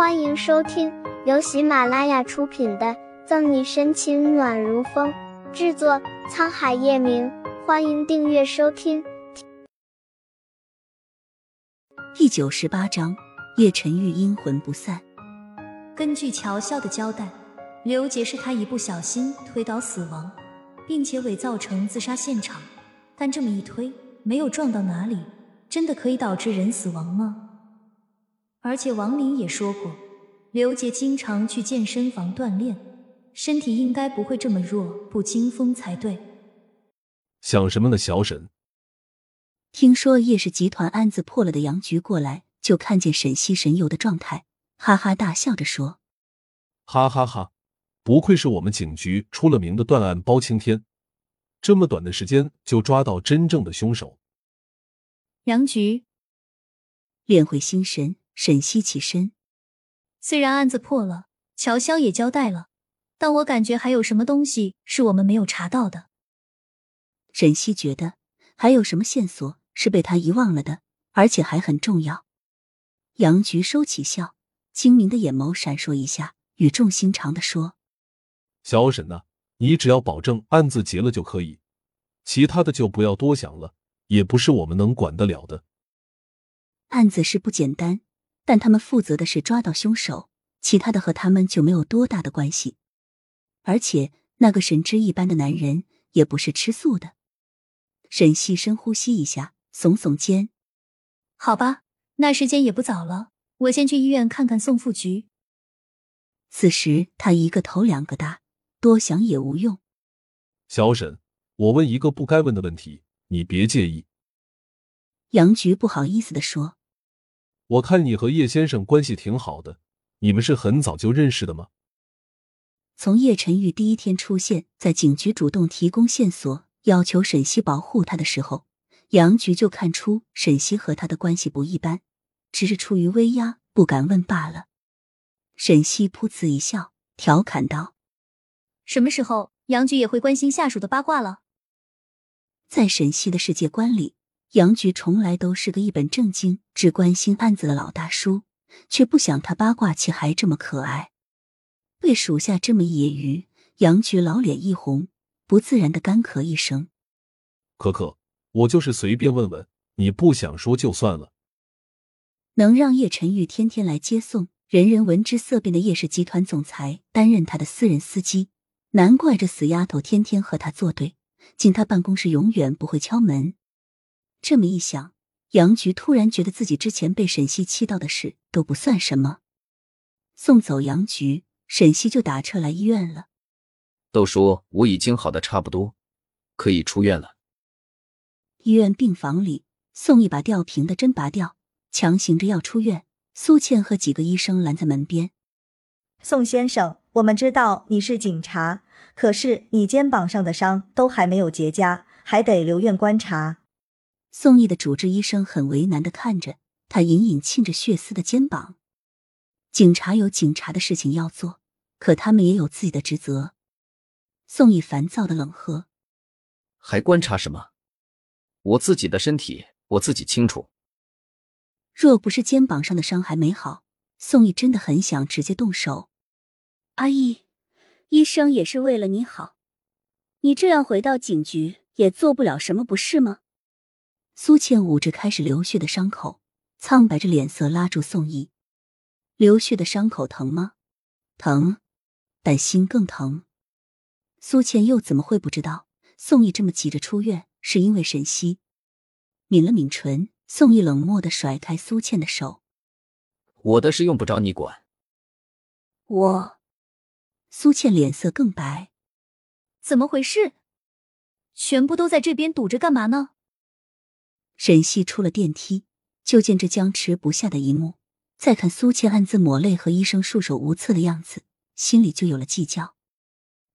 欢迎收听由喜马拉雅出品的《赠你深情暖如风》，制作沧海夜明。欢迎订阅收听。第九十八章，叶晨玉阴魂不散。根据乔笑的交代，刘杰是他一不小心推倒死亡，并且伪造成自杀现场。但这么一推，没有撞到哪里，真的可以导致人死亡吗？而且王林也说过，刘杰经常去健身房锻炼，身体应该不会这么弱不禁风才对。想什么呢，小沈？听说叶氏集团案子破了的杨局过来，就看见沈西神游的状态，哈哈大笑着说：“哈哈哈，不愧是我们警局出了名的断案包青天，这么短的时间就抓到真正的凶手。”杨局练会心神。沈西起身，虽然案子破了，乔潇也交代了，但我感觉还有什么东西是我们没有查到的。沈西觉得还有什么线索是被他遗忘了的，而且还很重要。杨局收起笑，精明的眼眸闪烁一下，语重心长的说：“小沈呐，你只要保证案子结了就可以，其他的就不要多想了，也不是我们能管得了的。案子是不简单。”但他们负责的是抓到凶手，其他的和他们就没有多大的关系。而且那个神之一般的男人也不是吃素的。沈西深呼吸一下，耸耸肩：“好吧，那时间也不早了，我先去医院看看宋副局。”此时他一个头两个大，多想也无用。小沈，我问一个不该问的问题，你别介意。杨局不好意思的说。我看你和叶先生关系挺好的，你们是很早就认识的吗？从叶晨玉第一天出现在警局，主动提供线索，要求沈西保护他的时候，杨局就看出沈西和他的关系不一般，只是出于威压不敢问罢了。沈西噗呲一笑，调侃道：“什么时候杨局也会关心下属的八卦了？”在沈西的世界观里。杨局从来都是个一本正经、只关心案子的老大叔，却不想他八卦起还这么可爱。被属下这么一揶揄，杨局老脸一红，不自然的干咳一声：“可可，我就是随便问问，你不想说就算了。”能让叶晨玉天天来接送，人人闻之色变的叶氏集团总裁担任他的私人司机，难怪这死丫头天天和他作对，进他办公室永远不会敲门。这么一想，杨局突然觉得自己之前被沈西气到的事都不算什么。送走杨局，沈西就打车来医院了。都说我已经好的差不多，可以出院了。医院病房里，宋毅把吊瓶的针拔掉，强行着要出院。苏倩和几个医生拦在门边。宋先生，我们知道你是警察，可是你肩膀上的伤都还没有结痂，还得留院观察。宋毅的主治医生很为难的看着他隐隐沁着血丝的肩膀。警察有警察的事情要做，可他们也有自己的职责。宋毅烦躁的冷喝：“还观察什么？我自己的身体我自己清楚。”若不是肩膀上的伤还没好，宋毅真的很想直接动手。阿姨，医生也是为了你好，你这样回到警局也做不了什么，不是吗？苏倩捂着开始流血的伤口，苍白着脸色拉住宋毅：“流血的伤口疼吗？疼，但心更疼。”苏倩又怎么会不知道宋毅这么急着出院是因为沈西？抿了抿唇，宋毅冷漠的甩开苏倩的手：“我的事用不着你管。”我，苏倩脸色更白：“怎么回事？全部都在这边堵着干嘛呢？”沈西出了电梯，就见这僵持不下的一幕。再看苏倩暗自抹泪和医生束手无策的样子，心里就有了计较。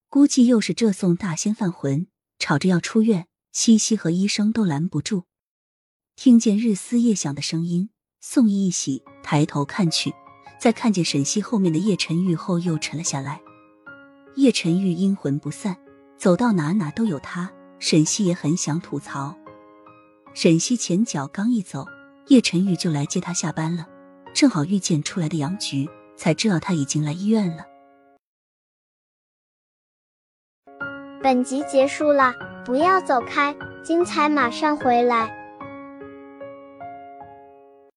估计又是这宋大仙犯浑，吵着要出院，西西和医生都拦不住。听见日思夜想的声音，宋毅一喜，抬头看去，在看见沈西后面的叶晨玉后，又沉了下来。叶晨玉阴魂不散，走到哪哪都有他。沈西也很想吐槽。沈西前脚刚一走叶晨玉就来接他下班了。正好遇见出来的杨菊才知道他已经来医院了。本集结束了不要走开精彩马上回来。